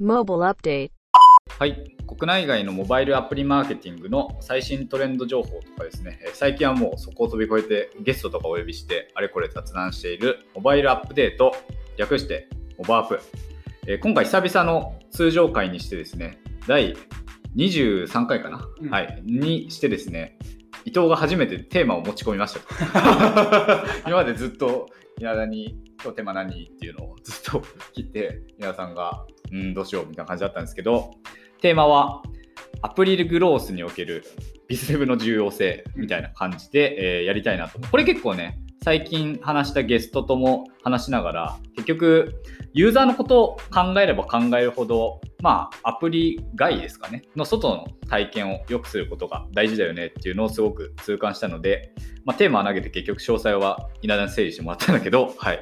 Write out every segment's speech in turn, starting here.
Mobile Update. はい、国内外のモバイルアプリマーケティングの最新トレンド情報とかですね、えー最近はもうそこを飛び越えてゲストとかお呼びしてあれこれ雑談しているモバイルアップデート、略してモバアップ。えー今回久々の通常回にしてですね、第23回かな、うん。はい、にしてですね、伊藤が初めてテーマを持ち込みましたと。今までずっと稲田に今日テーマ何っていうのをずっと聞いて、稲田さんが、うん、どうしようみたいな感じだったんですけど、テーマはアプリルグロースにおけるビズデブの重要性みたいな感じで、えーやりたいなと思う。これ結構ね、最近話したゲストとも話しながら、結局、ユーザーのことを考えれば考えるほど、まあ、アプリ外ですかね、の外の体験を良くすることが大事だよねっていうのをすごく痛感したので、まあ、テーマを投げて結局詳細は稲田に整理してもらったんだけど、はい、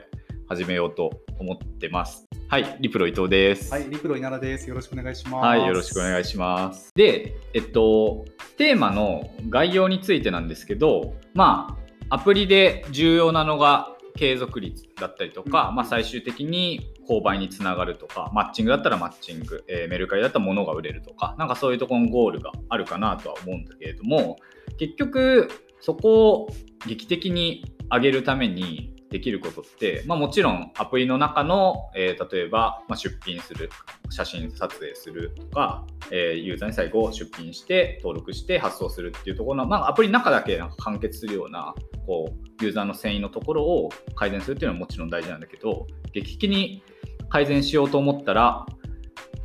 始めようと思ってます。はい、リプロ伊藤です。はい、リプロ稲田です。よろしくお願いします。はい、よろしくお願いします。で、えっと、テーマの概要についてなんですけど、まあ、アプリで重要なのが継続率だったりとか、うんまあ、最終的に購買につながるとか、マッチングだったらマッチング、えーメルカリだったら物が売れるとか、なんかそういうところのゴールがあるかなとは思うんだけれども、結局、そこを劇的に上げるためにできることって、まあ、もちろんアプリの中の、えー例えば、まあ、出品する写真撮影するとか、えーユーザーに最後出品して登録して発送するっていうところの、まあ、アプリの中だけなんか完結するようなこうユーザーの遷移のところを改善するっていうのはもちろん大事なんだけど劇的に改善しようと思ったら、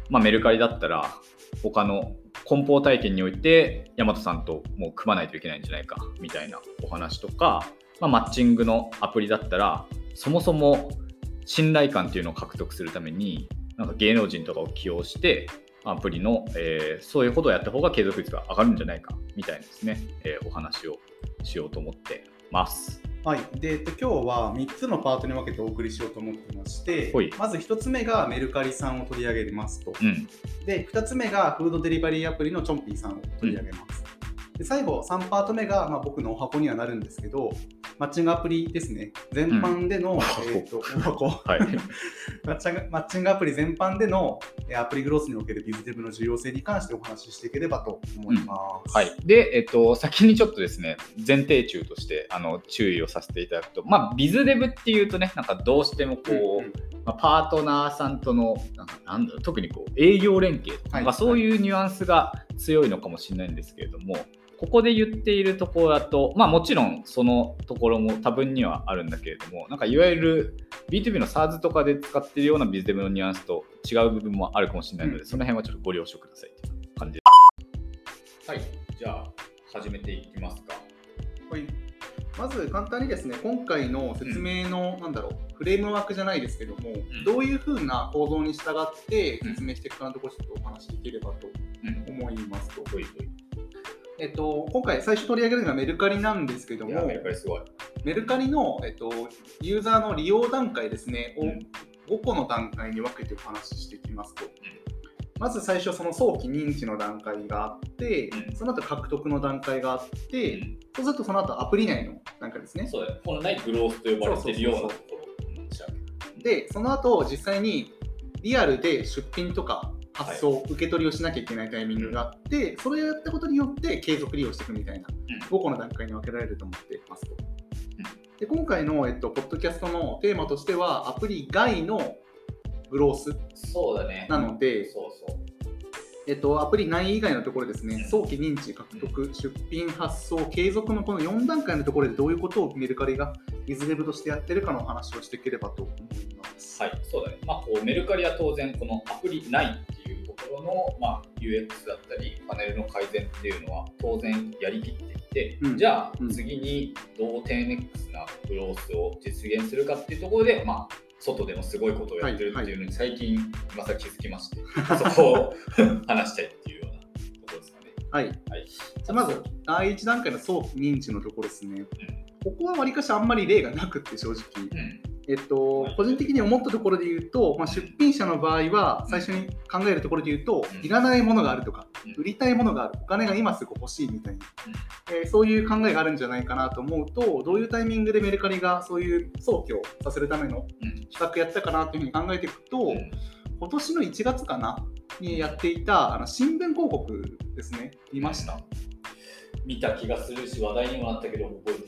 まあ、メルカリだったら他の梱包体験において大和さんともう組まないといけないんじゃないかみたいなお話とか、まあ、マッチングのアプリだったらそもそも信頼感っていうのを獲得するためになんか芸能人とかを起用してアプリの、えーそういうことをやった方が継続率が上がるんじゃないかみたいなですね、えーお話をしようと思ってます。はい、で、えっと、今日は3つのパートに分けてお送りしようと思ってましてまず1つ目がメルカリさんを取り上げますと、うん、で、2つ目がフードデリバリーアプリのチョンピーさんを取り上げます。で最後、3パート目が、まあ、僕のお箱にはなるんですけど、マッチングアプリですね、全般での、ん。えっと はい、マッチングアプリ全般でのえーアプリグロースにおけるビズデブの重要性に関してお話ししていければと思います。はい、で、えっと、先にちょっとですね、前提中としてあの注意をさせていただくと、まあ、ビズデブっていうとね、なんかどうしてもこう、うんうん。まあ、パートナーさんとの、なんかなんだろう特にこう営業連携とか、はい。なんかそういうニュアンスが強いのかもしれないんですけれども、ここで言っているところだと、まあ、もちろんそのところも多分にはあるんだけれども、なんかいわゆる B2B の SARS とかで使っているようなビズデブのニュアンスと違う部分もあるかもしれないので、うんその辺はちょっとご了承くださいという感じです。はい、じゃあ始めていきますか。はいまず簡単にですね、今回の説明の、なんだろう、フレームワークじゃないですけども、んどういうふうな構造に従ってうん説明していくかのところちょっとお話しできればとうん、思いますと。ほいほい。えっと、今回最初取り上げるのはメルカリなんですけども、メルカリすごい。メルカリの、えっと、ユーザーの利用段階ですね、をうん。5個の段階に分けてお話ししていきますと、まず最初、その早期認知の段階があって、うん。その後獲得の段階があって、うん。そうするとその後アプリ内の段階ですね。そうだよ。本来グロースと呼ばれているようなところで、その後実際にリアルで出品とか発送、受け取りをしなきゃいけないタイミングがあって、それをやったことによって継続利用していくみたいな、うん5個の段階に分けられると思っていますと。で今回の、えっと、ポッドキャストのテーマとしては、アプリ外のグロースそうだね。なので。えっと、アプリ内以外のところですねうん、早期認知、獲得、出品、発送、継続のこの4段階のところでどういうことをメルカリがビズデブとしてやってるかのお話をしていければと思います。はい、そうだね。まあ、こうメルカリは当然、このアプリないっていうところの、まあ、UX だったり、パネルの改善っていうのは当然やりきっていて、うんじゃあうん次にどう 10X なグロースを実現するかっていうところで、まあ、外でもすごいことをやってるっていうのに最近、今更気づきまして、そこを 話したいっていうようなところですかね。はい。はい。じゃあまず、第1段階の早期認知のところですね。ここはわりかしあんまり例がなくって、正直。うん。えっと、個人的に思ったところで言うと、まあ、出品者の場合は、最初に考えるところで言うと、うん。いらないものがあるとかうん、売りたいものがある、お金が今すぐ欲しいみたいな、えーそういう考えがあるんじゃないかなと思うと、どういうタイミングでメルカリがそういう早期をさせるためのうん。企画やったかなというふうに考えていくと、うん。今年の1月かなにやっていたあの新聞広告ですね、見ました。見た気がするし、話題にもなったけど、覚えて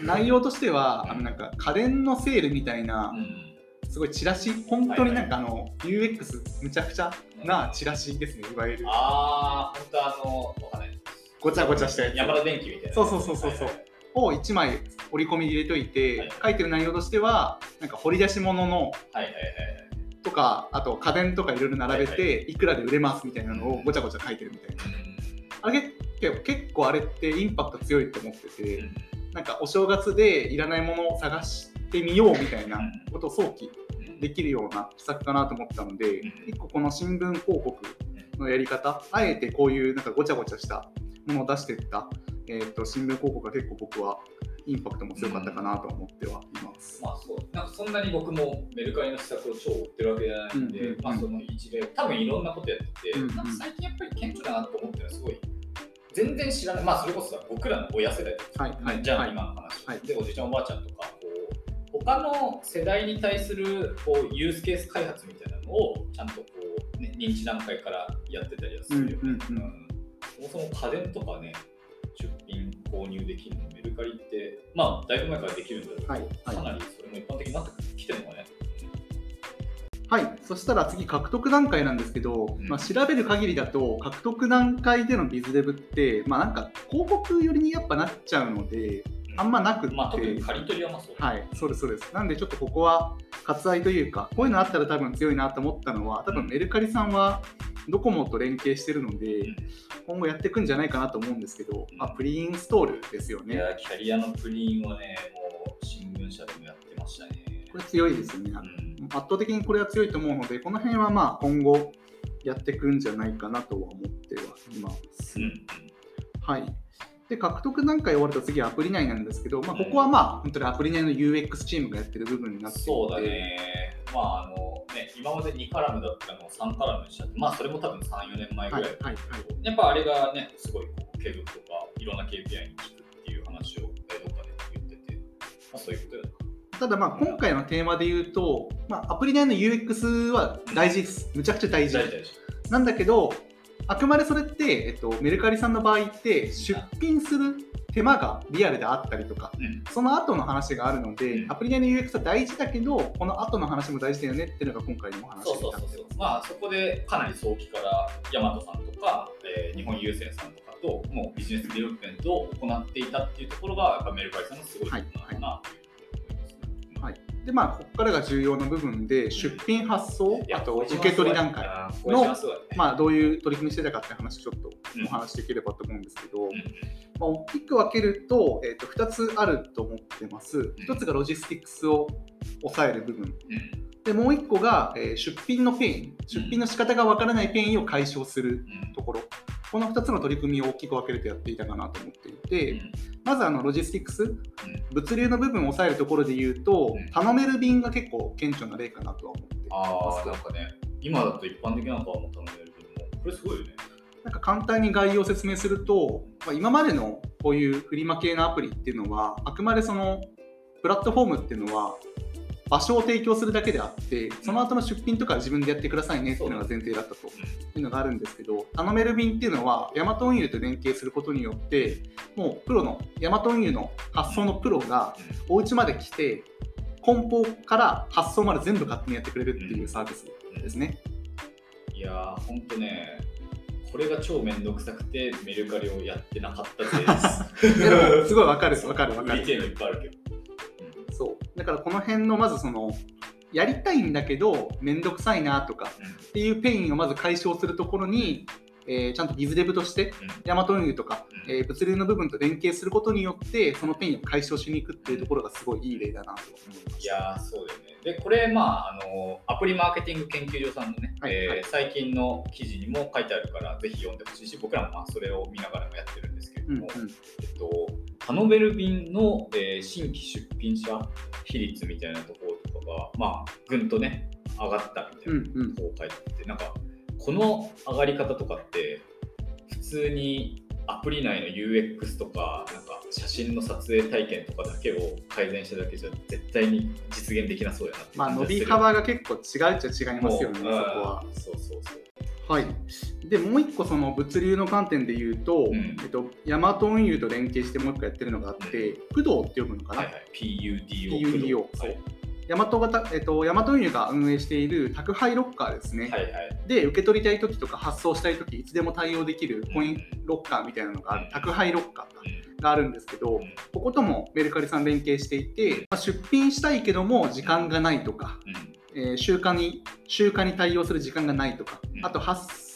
る。内容としては、あのなんか家電のセールみたいな、うんすごいチラシ、本当になんかあの、UX むちゃくちゃなチラシですね、いわゆる。ああ、本当あの、わかんない。ごちゃごちゃしたやつ山田電機みたいな。そうそうそうそうそうはいを1枚折り込み入れといて、はい書いてる内容としては、なんか掘り出し物のはいはいはいはい。とか、あと家電とかいろいろ並べはいて、いくらで売れますみたいなのをごちゃごちゃ書いてるみたいな。あれ結構結構あれってインパクト強いと思ってて、なんかお正月でいらないものを探してみようみたいなことを早期できるような施策かなと思ったので、うん。一個この新聞広告のやり方、あえてこういうなんかごちゃごちゃしたものを出していった、えー、と新聞広告が結構僕はインパクトも強かったかなと思ってはいます。まあそう、なんかそんなに僕もメルカリの施策を超追ってるわけじゃないんで、うんうん。うん。まあその一例、多分いろんなことやってて、うん。うん。なんか最近やっぱり顕著だなと思ってるのはすごい、全然知らない、まあそれこそさ僕らの親世代じゃあ、はい今の話、はい。で、おじいちゃんおばあちゃんとか、こう他の世代に対するこうユースケース開発みたいなのをちゃんとこう、ね、認知段階からやってたりはするよね。うんうんうん。そもそも家電とかね、出品購入できるのメルカリって、まあ、だいぶ前からできるんだけど、はいはい。かなりそれも一般的になってきてるのかね。はい、そしたら次、獲得段階なんですけど、うんまあ、調べる限りだと、獲得段階でのビズデブって、まあ、なんか広告寄りにやっぱなっちゃうので、あんまなくって、まあ、特に借り取りはまあそう。はい、そうです、そうです。なんで、ちょっとここは割愛というか、こういうのあったら多分強いなと思ったのは、多分メルカリさんはドコモと連携してるので、うん今後やっていくんじゃないかなと思うんですけど、まあ、プリインストールですよね。いや、キャリアのプリンはね、もう新聞社でもやってましたね。これ強いですよね。うん圧倒的にこれは強いと思うので、この辺はまあ今後やっていくんじゃないかなとは思ってはいます。うんはい。で、獲得段階終わると次はアプリ内なんですけど、まあ、ここはまあ本当にアプリ内の UX チームがやってる部分になっていて、そうだね。まあ、あのね、今まで2カラムだったのを3カラムにしちゃって、まあ、それも多分3、4年前ぐらいだはいはいやっぱあれがね、すごいこう継続とか、いろんな KPI に効くっていう話をえーどっかで言ってて、まあ、そういうことよね。ただまあ今回のテーマで言うと、まあ、アプリ内の UX は大事です。むちゃくちゃ大事。大事大事。なんだけど、あくまでそれって、えっと、メルカリさんの場合って、出品する手間がリアルであったりとか、うんその後の話があるので、うんアプリ内の UX は大事だけど、この後の話も大事だよねっていうのが今回のお話そうになってそうそうそう。まあ、そこでかなり早期から、ヤマトさんとか、えー日本郵船さんとかと、もう business development を行っていたっていうところが、やっぱメルカリさんのすごいところなのかなというで、まあ、ここからが重要な部分で、出品発送、あと受け取り段階、あーこれ一番すごいね。まあ、どういう取り組みしてたかって話、ちょっとうんお話しできればと思うんですけど、うん。まあ、大きく分けると,、えー、と2つあると思ってます。1つがロジスティックスを抑える部分。うんで、もう1個が、えー出品の pain、出品の仕方が分からない pain を解消するうん。ところ。この2つの取り組みを大きく分けるとやっていたかなと思っていて、うん。まずあのロジスティックス、物流の部分を抑えるところで言うと、うん。たのメル便が結構顕著な例かなとは思ってます。あ、なんかね、今だと一般的なのかはもう頼めるけども、これすごいよね。なんか簡単に概要を説明すると、まあ、今までのこういうフリマ系のアプリっていうのは、あくまでそのプラットフォームっていうのは、場所を提供するだけであって、その後の出品とかは自分でやってくださいねっていうのが前提だったというのがあるんですけど、頼める便っていうのは、ヤマト運輸と連携することによって、もうプロの、ヤマト運輸の発送のプロがお家まで来て、梱包から発送まで全部勝手にやってくれるっていうサービスですね。いやー、ほんとね、これが超めんどくさくて、メルカリをやってなかったぜです。すごいわかるわかるわかるいっぱいあるけど。そう。だからこの辺のまずそのやりたいんだけどめんどくさいなとかっていう pain をまず解消するところに、えーちゃんと biz dev としてヤマト運輸とか、うん。えー物流の部分と連携することによってその pain を解消しに行くっていうところがすごいいい例だなと思いやー、そうだよね。で、これ、まあ、あの、アプリマーケティング研究所さんのね、はいはい。えー最近の記事にも書いてあるから、ぜひ読んでほしいし、僕らもまあそれを見ながらもやってるんですけれども、うんうん。えっと、頼める便の、えー新規出品者比率みたいなところとかが、まあ、ぐんとね、上がったみたいなうんうん。こう書いてあって、なんか、この上がり方とかって、普通にアプリ内の UX とか、なんか写真の撮影体験とかだけを改善しただけじゃ絶対に実現できなそうやなってまあ、伸び幅が結構違うっちゃ違いますよね、そこは。うんそうそうそう。はい、でもう一個その物流の観点で言うと、ん。えっと、ヤマト運輸と連携してもう一個やってるのがあって、不動って読むのかな、はいはい。PUDO PUDO はいヤマト型、えっと、ヤマト運輸が運営している宅配ロッカーですね、はいはい。で受け取りたい時とか発送したい時いつでも対応できるコインロッカーみたいなのがある、うん。宅配ロッカーがあるんですけど、うん。ここともメルカリさん連携していて、まあ、出品したいけども時間がないとか、うん。えー集荷に集荷に対応する時間がないとか、うん。あと発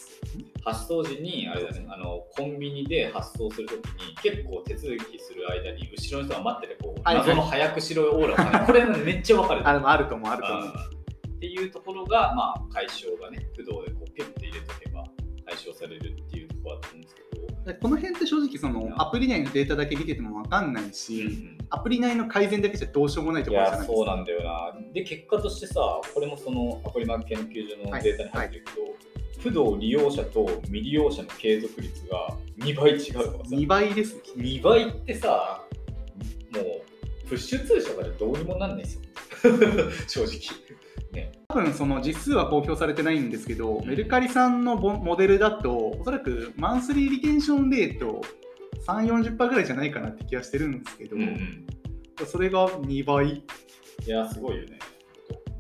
発送時にあれだねあのコンビニで発送するときに結構手続きする間に後ろの人が待っててこう、はいはい。謎の早くしろオーラを感じるこれめっちゃわかる。ああると思うあると思う。うんっていうところが、まあ、解消がね不動でこうピュッて入れとけば解消されるっていうところだと思うんですけど、でこの辺って正直そのアプリ内のデータだけ見てても分かんないし、アプリ内の改善だけじゃどうしようもないといころじゃないですか。やそうなんだよな。で結果としてさこれもそのアプリマーク研究所のデータに入ってるけど、不動利用者と未利用者の継続率が2倍違うとかさ。2倍ですね。2倍ってさもうプッシュ通社からどうにもなんないですよ。正直。ね。多分その実数は公表されてないんですけど、ん。メルカリさんのボモデルだと、おそらくマンスリーリテンションレート3、40%ぐらいじゃないかなって気がしてるんですけど、うんそれが2倍。いやすごいよね。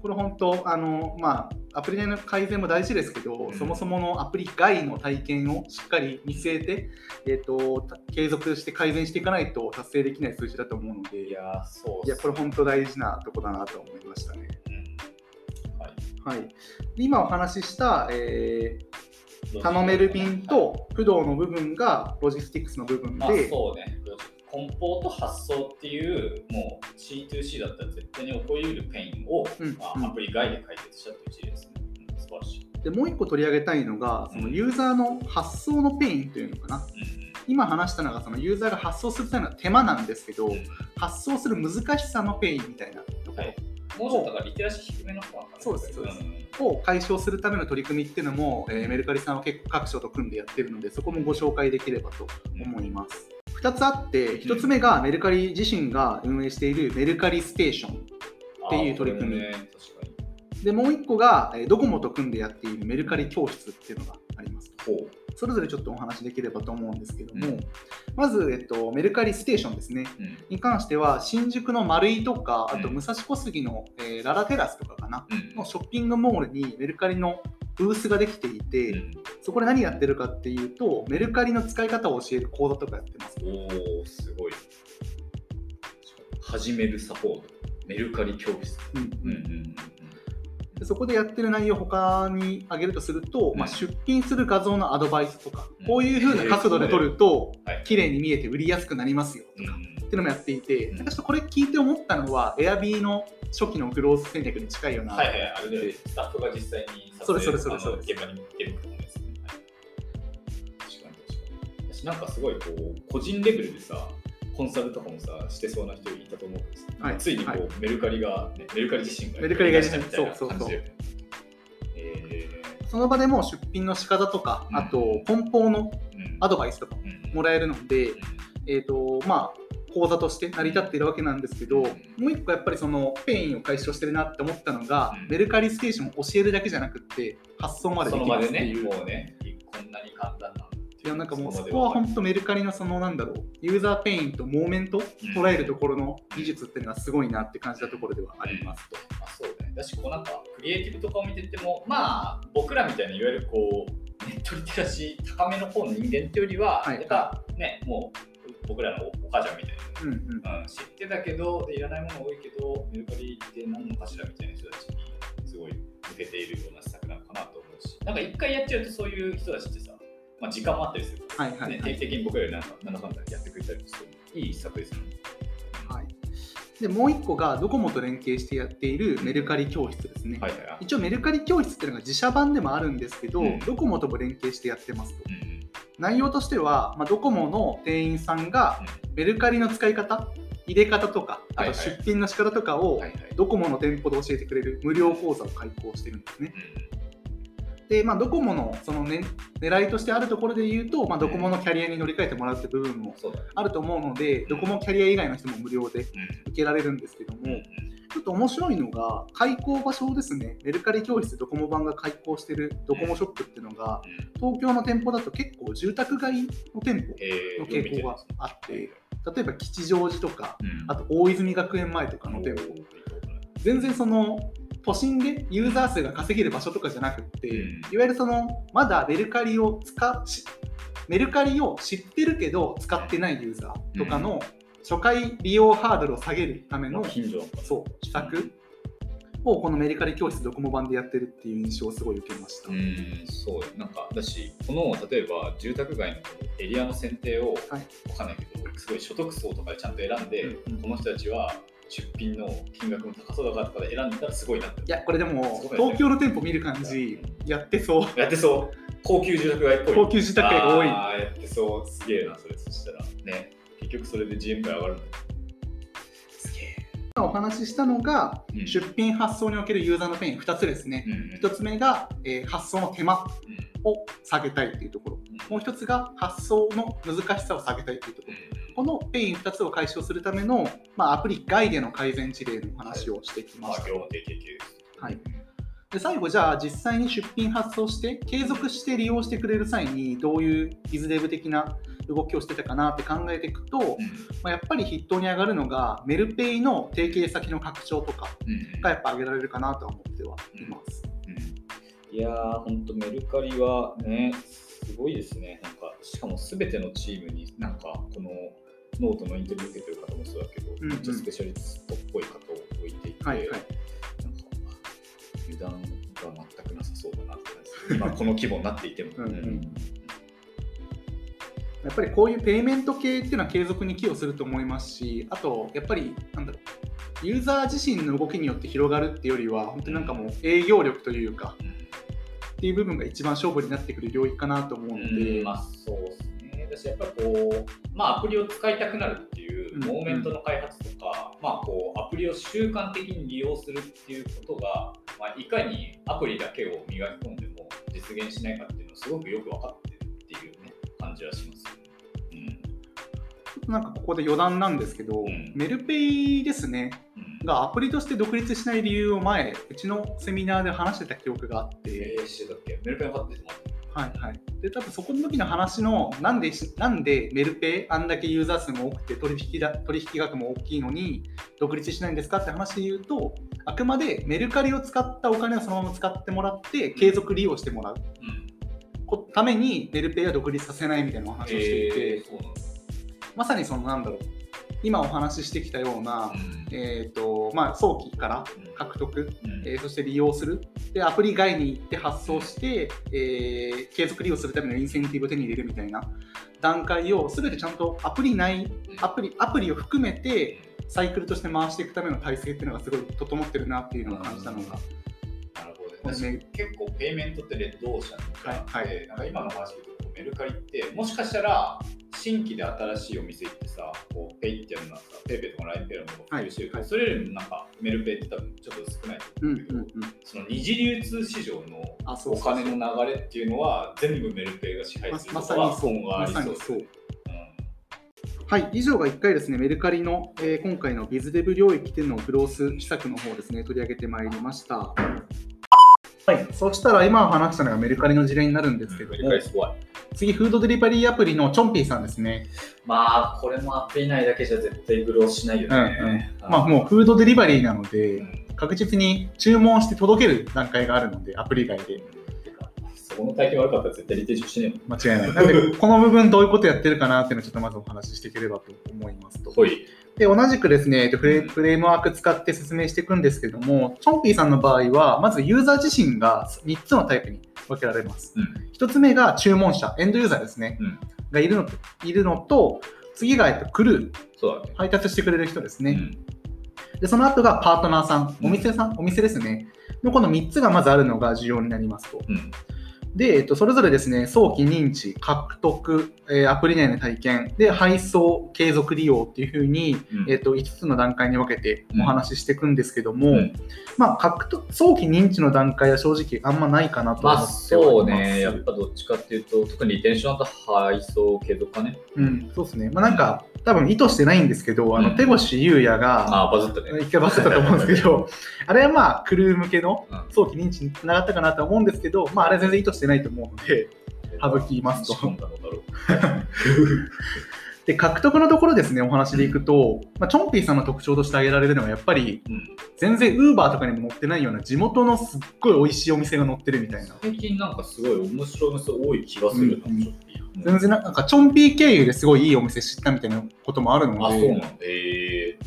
これ本当、あのまあ、アプリ内の改善も大事ですけど、うん。そもそものアプリ外の体験をしっかり見据えて、えー、と継続して改善していかないと達成できない数字だと思うので、いやそういやこれ本当大事なとこだなと思いましたね。うん。はい。はい、で今お話しした、えー頼める便と不動の部分がロジスティックスの部分まあで、そうね梱包と発送っていうもう C2C だったら絶対に起こりうる pain を、うんまあ、うん。アプリ外で解決したっていう事例ですね、うん、素晴らしい、でもう一個取り上げたいのが、そのユーザーの発送の pain というのかな。うん。今話したのがそのユーザーが発送する際の手間なんですけど、うん。発送する難しさの pain みたいなところ。はい、もうちょっとだからリテラシー低めの人なのかなそうですそうですんを解消す。るための取り組みっていうのも、えーメルカリさん。は結構各所と組んでやってるのでそこもご紹介できればと思います。2つあって1つ目がメルカリ自身が運営しているメルカリステーションっていう取り組み。ねでもう1個がえードコモと組んでやっているメルカリ教室っていうのがあります。それぞれちょっとお話できればと思うんですけども、うん。まず、えっと、メルカリステーションですね。うん。に関しては新宿の丸井とかあとうん武蔵小杉の、えーララテラスとかかなうん。のショッピングモールにメルカリのブースができていて、うん。そこで何やってるかっていうとメルカリの使い方を教える講座とかやってます。おおすごい。始めるサポート。メルカリ教室。うんうんうんでそこでやってる内容を他に挙げるとすると、うん。まあ、出品する画像のアドバイスとか、うん。こういう風な角度で撮るとはい。綺麗に見えて売りやすくなりますようんうん。っていうのもやっていて、うん。なんかちょっとこれ聞いて思ったのは Airb の初期のグロース戦略に近いような、はいはいあれでスタッフが実際に撮それ影それそれそれあの現場に出ることですね、はい、確かに確かに。私なんかすごいこう個人レベルでさコンサルとかもさしてそうな人いたと思うんです。けど、はい。ついにこう、はい。メルカリが、ね、メルカリ自身がメルカリがやりだしたみたいなそうそうそう。感じで。えその場でもう出品の仕方とか、うん。あと梱包のアドバイスとかうん。もらえるので、えーとまあ、講座として成り立っているわけなんですけど、もう一個やっぱりその pain を解消してるなって思ったのが、うん。メルカリステーションを教えるだけじゃなくって発送までできその場でねますっていう。もうねこんなに簡単なんいやなんかもうそこは本当メルカリのそのなんだろうユーザー pain とモーメント捉えるところの技術っていうのがすごいなって感じたところではありますと。あそうね。だし、こうなんか、クリエイティブとかを見てても、まあ、僕らみたいないわゆるこう、ネットリテラシー高めの方の人間っていうよりは、はい。やっぱね、もう僕らのお母ちゃんみたいな、うんうん。うん、知ってたけど、いらないもの多いけど、メルカリって何のかしらみたいな人たちに、すごい向けているような施策なのかなと思うし、なんか一回やっちゃうと、そういう人たちってさ、まあ、時間もあったりするから、ね、はいはいはい定期的に僕らよりなんか、なんだかんだやってくれたりする、いい施策ですよね。はい、でもう一個がドコモと連携してやっているメルカリ教室ですね。はいはいはい。一応メルカリ教室っていうのが自社版でもあるんですけど、うんドコモとも連携してやってますと。うん内容としては、まあ、ドコモの店員さんがメルカリの使い方、入れ方とか、あとはいはい出品の仕方とかをはいはい。ドコモの店舗で教えてくれる無料講座を開講してるんですね。で、まあ、ドコモのその、ね、狙いとしてあるところで言うと、まあ、ドコモのキャリアに乗り換えてもらうって部分も。あると思うので、ドコモキャリア以外の人も無料でうん。受けられるんですけども、うんちょっと面白いのが、開講場所ですね、メルカリ教室ドコモ版が開講してるドコモショップっていうのが、東京の店舗だと結構住宅街の店舗えの傾向があって、例えば吉祥寺とか、うん。あと大泉学園前とかの店舗、全然その都心でユーザー数が稼げる場所とかじゃなくって、うん。いわゆるそのまだメルカリを使しメルカリを知ってるけど使ってないユーザーとかの初回利用ハードルを下げるための、そう施策をこのメルカリ教室ドコモ版でやってるっていう印象をすごい受けました。うん、そう。なんかだし、この例えば住宅街のエリアの選定を、はい。わかんないけど、すごい所得層とかでちゃんと選んで、うんうん。この人たちは出品の金額も高そうだからとかで選んだらすごいなっていやこれでも東京の店舗見る感じやってそうやってそう。高級住宅街っぽい。高級住宅街が多いああ、やってそう。すげえな、それ。そしたら。ね。結局それで GM が上がるんだ。すげえ。お話ししたのが、うん出品発送におけるユーザーの pain 2つですね、うん1つ目が、えー発送の手間うんを下げたいというところもう1つが発送の難しさを下げたいというところこの pain 2つを解消するための、まあ、アプリ外での改善事例のお話をしてきました。はいで最後じゃあ実際に出品発送して継続して利用してくれる際にどういう biz dev 的な動きをしてたかなって考えていくと、うんまあ、やっぱり筆頭に上がるのがメルペイの提携先の拡張とかうんがやっぱ上げられるかなとは思ってはいます。いやー、ほんとメルカリはね、すごいですね。なんか、しかもすべてのチームになんか、このノートのインタビュー受けてる方もそうだけど、うんうん。めっちゃスペシャリストっぽい方を置いていて、はいはい。なんか、油断が全くなさそうだなって感じ。です。今、この規模になっていても。うんうん。やっぱりこういう payment 系っていうのは継続に寄与すると思いますし、あとやっぱりなんだろう、ユーザー自身の動きによって広がるっていうよりは、本当になんかもう営業力というか、っていう部分が一番勝負になってくる領域かなと思うので、うんまあそうですね。私やっぱこう、まあアプリを使いたくなるっていううんモーメントの開発とか、まあこうアプリを習慣的に利用するっていうことが、まあ、いかにアプリだけを磨き込んでも実現しないかっていうのをすごくよく分かってるっていうね、感じはします。うん。なんかここで余談なんですけど、うんメルペイですね、うん、がアプリとして独立しない理由を前、うちのセミナーで話してた記憶があって、えー、してたっけ？メルペン分かっててもはいはい、で多分そこの時の話のなんでしなんでメルペイあんだけユーザー数も多くて取引だ取引額も大きいのに独立しないんですかって話で言うとあくまでメルカリを使ったお金をそのまま使ってもらって継続利用してもらううん。こためにメルペイは独立させないみたいなお話をしていて。まさにそのなんだろう今お話ししてきたような、うん。えーとまあ、早期から獲得うん。えーそして利用する。で、アプリ外に行って発送して、えー継続利用するためのインセンティブを手に入れるみたいな段階を全てちゃんとアプリ内、アプリアプリを含めてサイクルとして回していくための体制っていうのがすごい整ってるなっていうのを感じたのが、なるほどね。結構ペイメントってレッドオーシャンとかはいはい。なんか今の話聞くとメルカリってもしかしたら新規で新しいお店行ってさこうペイってやるのはさ PayPay とか LINE Pay のものが普及してるけど、はい。はいそれよりもなんかメルペイって多分ちょっと少ないとう。んうん思うんだけど、うん、その二次流通市場のお金の流れっていうのは全部メルペイが支配するまとかはまさにそう。今後あまりそうですさにそう。はい、以上が1回ですね、メルカリの、えー今回の biz dev 領域での growth 施策の方ですね、取り上げてまいりました。はい、そしたら今話したのがメルカリの事例になるんですけども。次、フードデリバリーアプリのチョンピーさんですね。まあこれもアプリ内だけじゃ絶対グローしないよね。まあ、もうフードデリバリーなのうで、ん確実に注文して届ける段階があるので、アプリ外で。この体験悪かったら絶対リテーションしねえもん。間違いない。なので、この部分どういうことやってるかなっていうのをちょっとまずお話ししていければと思いますと。ほい。で、同じくですね、えっとフレフレームワーク使って説明していくんですけども、チョンピーさんの場合は、まずユーザー自身が3つのタイプに分けられます。うん。1つ目が注文者、エンドユーザーですね、うん。がいるのと、いるのと次が、えっと、クルー、そう。配達してくれる人ですね。うんで、その後がパートナーさんお店さん、お店ですね。のこの3つがまずあるのが重要になりますと。うん。で、えっと、それぞれですね、早期認知、獲得、えーアプリ内の体験、で、配送、継続利用っていうふうに、うんえっと、5つの段階に分けてお話ししていくんですけども、うんまあ、獲得、早期認知の段階は正直あんまないかなと思まあってはいます。そうね、やっぱどっちかっていうと、特にリテンションだと配送継続かね。うん、そうですね。まあなんか、多分意図してないんですけど、あの、うん手越優也が、ああ、バズったね。一回バズったと思うんですけど、あれはまあ、クルー向けのうん早期認知につながったかなと思うんですけど、まあ、あれは全然意図してないと思うので、省きますと。で、獲得のところですね、お話でいくと、まあ、チョンピーさんの特徴として挙げられるのは、やっぱり、うん全然ウーバーとかにも載ってないような地元のすっごい美味しいお店が載ってるみたいな。最近なんかすごい面白いお店多い気がするな、うんちょっと全然なんか、チョンピー経由ですごいいいお店知ったみたいなこともあるのあ、そうで、なんだ。え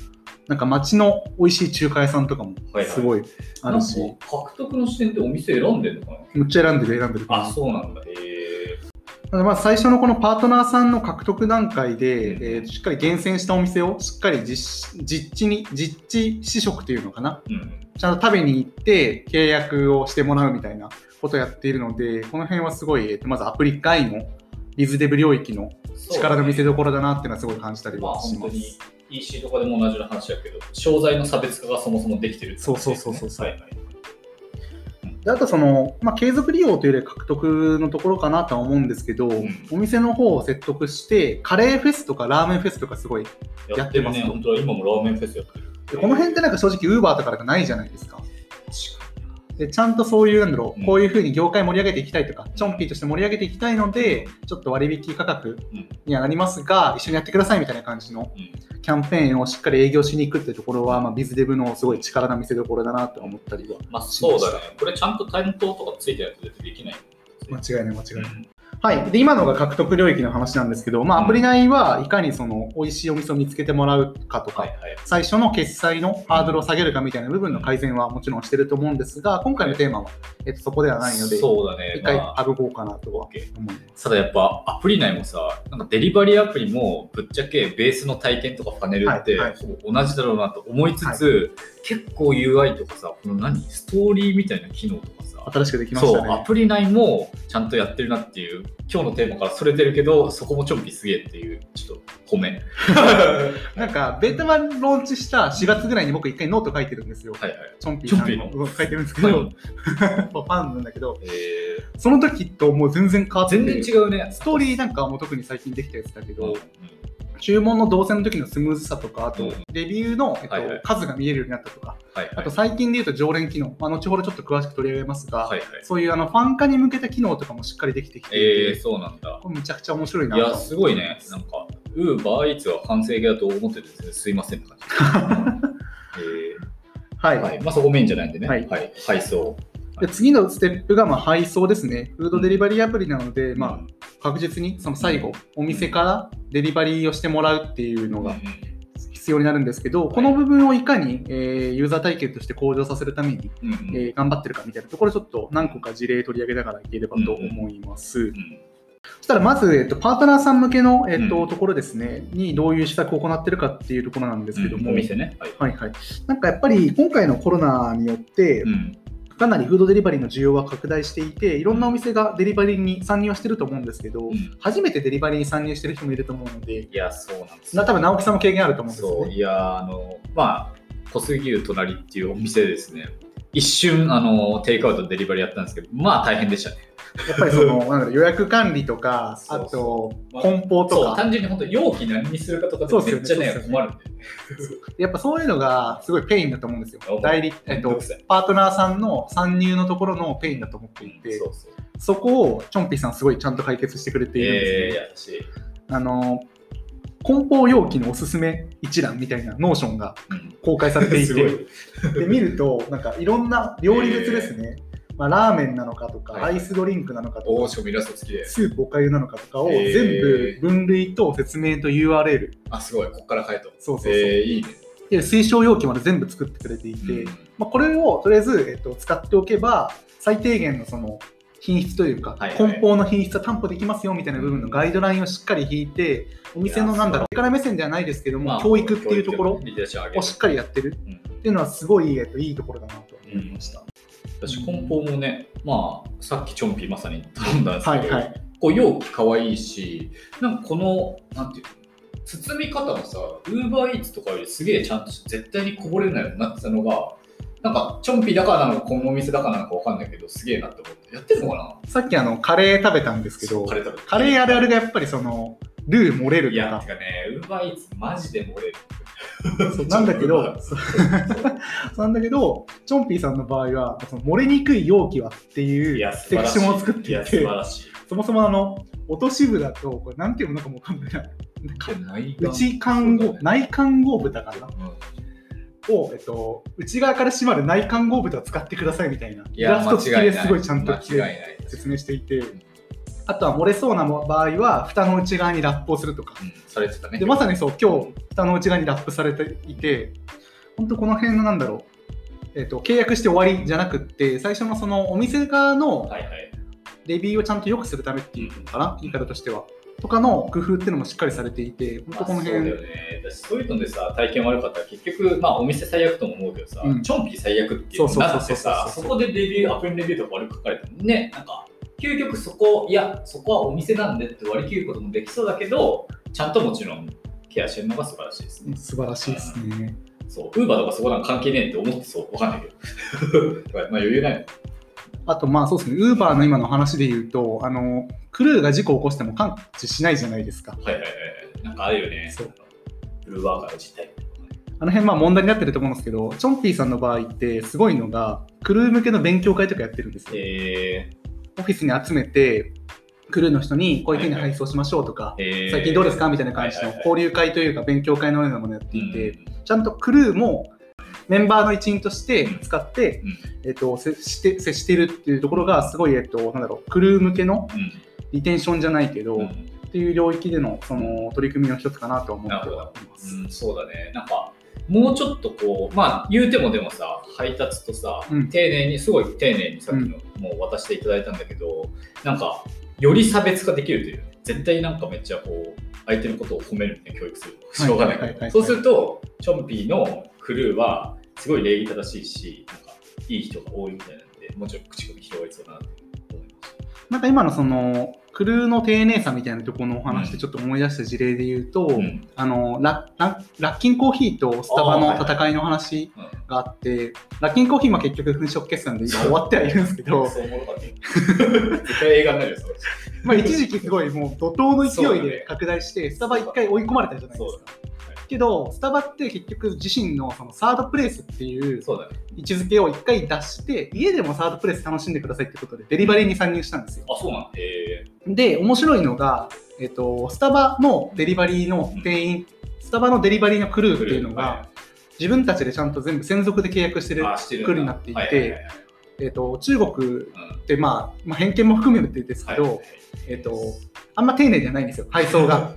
なんか街の美味しい中華屋さんとかもはいはい。すごいあるし、なんか獲得の視点でお店選んでんのかむっちゃ選んでる選んでるな。あ、そうなんだ。えただまあ最初のこのパートナーさんの獲得段階で、えーしっかり厳選したお店をしっかり実実地に実地試食っていうのかな？ーうん。ちゃんと食べに行って契約をしてもらうみたいなことをやっているのでこの辺はすごい、えーとまずアプリ外のビズデブ領域の力の見せど所だなっていうのはすごい感じたりまあはします。EC とかでも同じような話だけど、商材の差別化がそもそもできてるってことですねそうそうそうそうはいはい。であとその、まあ、継続利用というよりは獲得のところかなとは思うんですけど、んお店の方を説得してカレーフェスとかラーメンフェスとかすごいやってます本当は今もラーメンフェスやってる。でこの辺ってなんか正直ウーバーとかがないじゃないですか。確かでちゃんとそういうなんだろう、うんこういうふうに業界盛り上げていきたいとか、チョンピーとして盛り上げていきたいので、ちょっと割引価格に。にはなりますが、一緒にやってくださいみたいな感じのキャンペーンをしっかり営業しに行くっていうところは、まあ、ビズデブのすごい力の見せ所だなと思ったりは。まあそうだね。これちゃんと担当とかついてないとできない。間違いない間違いない。うんはい、で今のが獲得領域の話なんですけど、まあ、アプリ内はいかにその美味しいお店を見つけてもらうかとか、はいはい。最初の決済のハードルを下げるかみたいな部分の改善はもちろんしてると思うんですが、今回のテーマは、えっと、そこではないので、そうだね。一回まあ。省こうかなとは思います。ただやっぱアプリ内もさ、なんかデリバリーアプリもぶっちゃけベースの体験とかファネルってはいはい。同じだろうなと思いつつ、結構 UI とかさ、この何？ストーリーみたいな機能とかさ、新しくできましそう、たね。アプリ内もちゃんとやってるなっていう、今日のテーマからそれてるけど、そこも Chompy すげえっていう、ちょっと褒め。なんか、ベータ版ローンチした4月ぐらいに僕一回ノート書いてるんですよ。はいはい。チョンピーさんチョンピーの書いてるんですけど、はいファンなんだけど、えその時ともう全然変わー、ってて全然違うね。ストーリーなんかはもう特に最近できたやつだけど、うんうん注文の動線の時のスムーズさとか、あとうん、レビューの、えっとはいはい数が見えるようになったとか、はいはい。あと最近で言うと常連機能、まあ、後ほどちょっと詳しく取り上げますが、はいはい。そういうあのファン化に向けた機能とかもしっかりできてきてえー、そうなんだ。これむちゃくちゃ面白いないとや、すごいね。なんか、ウーバーイーツは完成形だと思ってて、すいませんって感じ。はい、えーはい。まあ、そこメインじゃないんでね。ははいい。配送。で次のステップがまあ配送ですね。フードデリバリーアプリなので、まあ、確実にその最後、お店からデリバリーをしてもらうっていうのうんが必要になるんですけど、この部分をいかに、えーユーザー体験として向上させるために、うんうんえー頑張ってるかみたいなところ、ちょっと何個か事例取り上げながらいければと思います。うんそしたらまず、えっと、パートナーさん向けの、えっとうんところですね、にどういう施策を行ってるかっていうところなんですけども、お店ね。はい。はいはい。なんかやっぱり今回のコロナによって、うん。かなりフードデリバリーの需要は拡大していて、いろんなお店がデリバリーに参入はしてると思うんですけど、うん初めてデリバリーに参入してる人もいると思うので、いや、そうなんですな多分直樹さんも経験あると思うんですよそう、ね。いや、あの、まあ、小杉牛隣っていうお店ですね。一瞬、あの、テイクアウト、デリバリーやったんですけど、まあ大変でしたね。やっぱりそのなんだろう予約管理とか、あとまあ梱包とか、単純に本当、容器何にするかとかそうっすよねでめっちゃね、困るんで。やっぱそういうのがすごいペインだと思うんですよ。代理、えっとパートナーさんの参入のところのペインだと思っていて、そこをチョンピーさんすごいちゃんと解決してくれているんですね。えー、やし、あの、梱包容器のおすすめ一覧みたいな Notion がうん。公開されていて、で見ると、なんかいろんな料理別ですね、まあ、ラーメンなのかとか、はいアイスドリンクなのかとか、おーしかもイラスト付きで。スープおかゆなのかとかを全部分類と説明と URL、あ、すごい、こっから買えた。そうそうそう、えー、いいね。で推奨容器まで全部作ってくれていて、うん。まあ、これをとりあえず、えっと、使っておけば、最低限のその品質というか、はいはい。梱包の品質は担保できますよみたいな部分のガイドラインをしっかり引いて、お店のなんだろう、上から目線ではないですけども、まあ教育っていうところをしっかりやってるうんっていうのはすごい、えっと、いいところだなと思いました。私梱包もね、まあさっきチョンピーまさに頼んだんですけど、はいはい。こう容器可愛いしなんかこのなんていうの包み方もさウーバーイーツとかよりすげえちゃんと絶対にこぼれないようになってたのがなんかチョンピーだからなのかこのお店だからなのかわかんないけどすげえなって思って。やってるのかな？さっきあの、カレー食べたんですけど、カレー食べてカレーあるあるがやっぱりその、ルー漏れるとか。いやて、かねウーバーイーツマジで漏れる。なんだけど、なんだけど、チョンピーさんの場合は、その漏れにくい容器はっていいうセク晴らしい。ションを作っていや素晴いて、らしい。そもそもあの、落としぶだと、これなんていうのかもわかんないな。内内看護、内看護豚かな。うん。を、えっと、内側から閉まる内看護豚を使ってくださいみたいな、イいやラスト付きですごいちゃんと間違いない。説明していて、あとは漏れそうな場合は、蓋の内側にラップをするとか。うんされてたね。でまさにそう、今日、蓋の内側にラップされていて、本当この辺のなんだろう、えっと、契約して終わりじゃなくって、最初のそのお店側のレビューをちゃんと良くするためっていうのかな、言い方としては。とかの工夫っていうのもしっかりされていて、本当この辺、まあそうだよね。だしそういうのでさ体験悪かったら結局、まあ、お店最悪とも思うけどさ、うん。チョンピー最悪っていうのになってさそうそうそうそうそうそこでレビューアプリのレビューとか悪く書かれてもねなんか究極そこいやそこはお店なんでって割り切ることもできそうだけどちゃんともちろんケアしてるのが素晴らしいですね。素晴らしいですね。そうウーバーとかそこなんか関係ねえって思ってそうわかんないけど。まあ余裕ないの。あと、まあそうですね、ウーバーの今の話で言うと、あの、クルーが事故を起こしても感知しないじゃないですか。はいはいはいなんかあるよね。そう。ブルーワーカーの実態あの辺、まあ問題になってると思うんですけど、チョンピーさんの場合ってすごいのが、クルー向けの勉強会とかやってるんですよ。えオフィスに集めて、クルーの人にこういうふうに配送しましょうとか、最近どうですかみたいな感じの交流会というか勉強会のようなものをやっていて、うん。ちゃんとクルーもメンバーの一員として使って、うん。えっと接して接してるっていうところがすごい、えっと、なんだろうクルー向けのうん。リテンションじゃないけど、うん。っていう領域でのその取り組みの一つかなとは思ってはいます。うん、そうだね。なんか、もうちょっとこう、まあ、言うてもでもさ、配達とさ、うん。丁寧に、すごい丁寧にさっきの、もう渡していただいたんだけど、なんか、より差別化できるという、絶対なんかめっちゃこう、相手のことを褒めるみたいな教育するとしょうがない。そうすると、チョンピーのクルーは、すごい礼儀正しいし、なんか、いい人が多いみたいなんで、もちろん口コミ広がりそうだなと思いました。なんか今のそのクルーの丁寧さみたいなところのお話でちょっと思い出した事例で言うと、うん。あのラララッキンコーヒーとスタバの戦いの話うんがあって、ラッキンコーヒーも結局粉飾決算で今終わってはいるんですけど、絶対映画になるよ、それ。まあ一時期すごいもう怒涛の勢いで拡大して、スタバ一回追い込まれたじゃないですか。けど、スタバって結局自身のそのサードプレイスっていう。位置づけを一回出して、家でもサードプレイス楽しんでくださいってことでデリバリーに参入したんですよ。あ、そうなんえ。で、面白いのが、えっと、スタバのデリバリーの店員、スタバのデリバリーのクルーっていうのが、自分たちでちゃんと全部専属で契約してるクルーになっていて、えっと、中国うん。って、まあ、まあ、偏見も含めてですけど、はいえっと、あんま丁寧じゃないんですよ、配送が。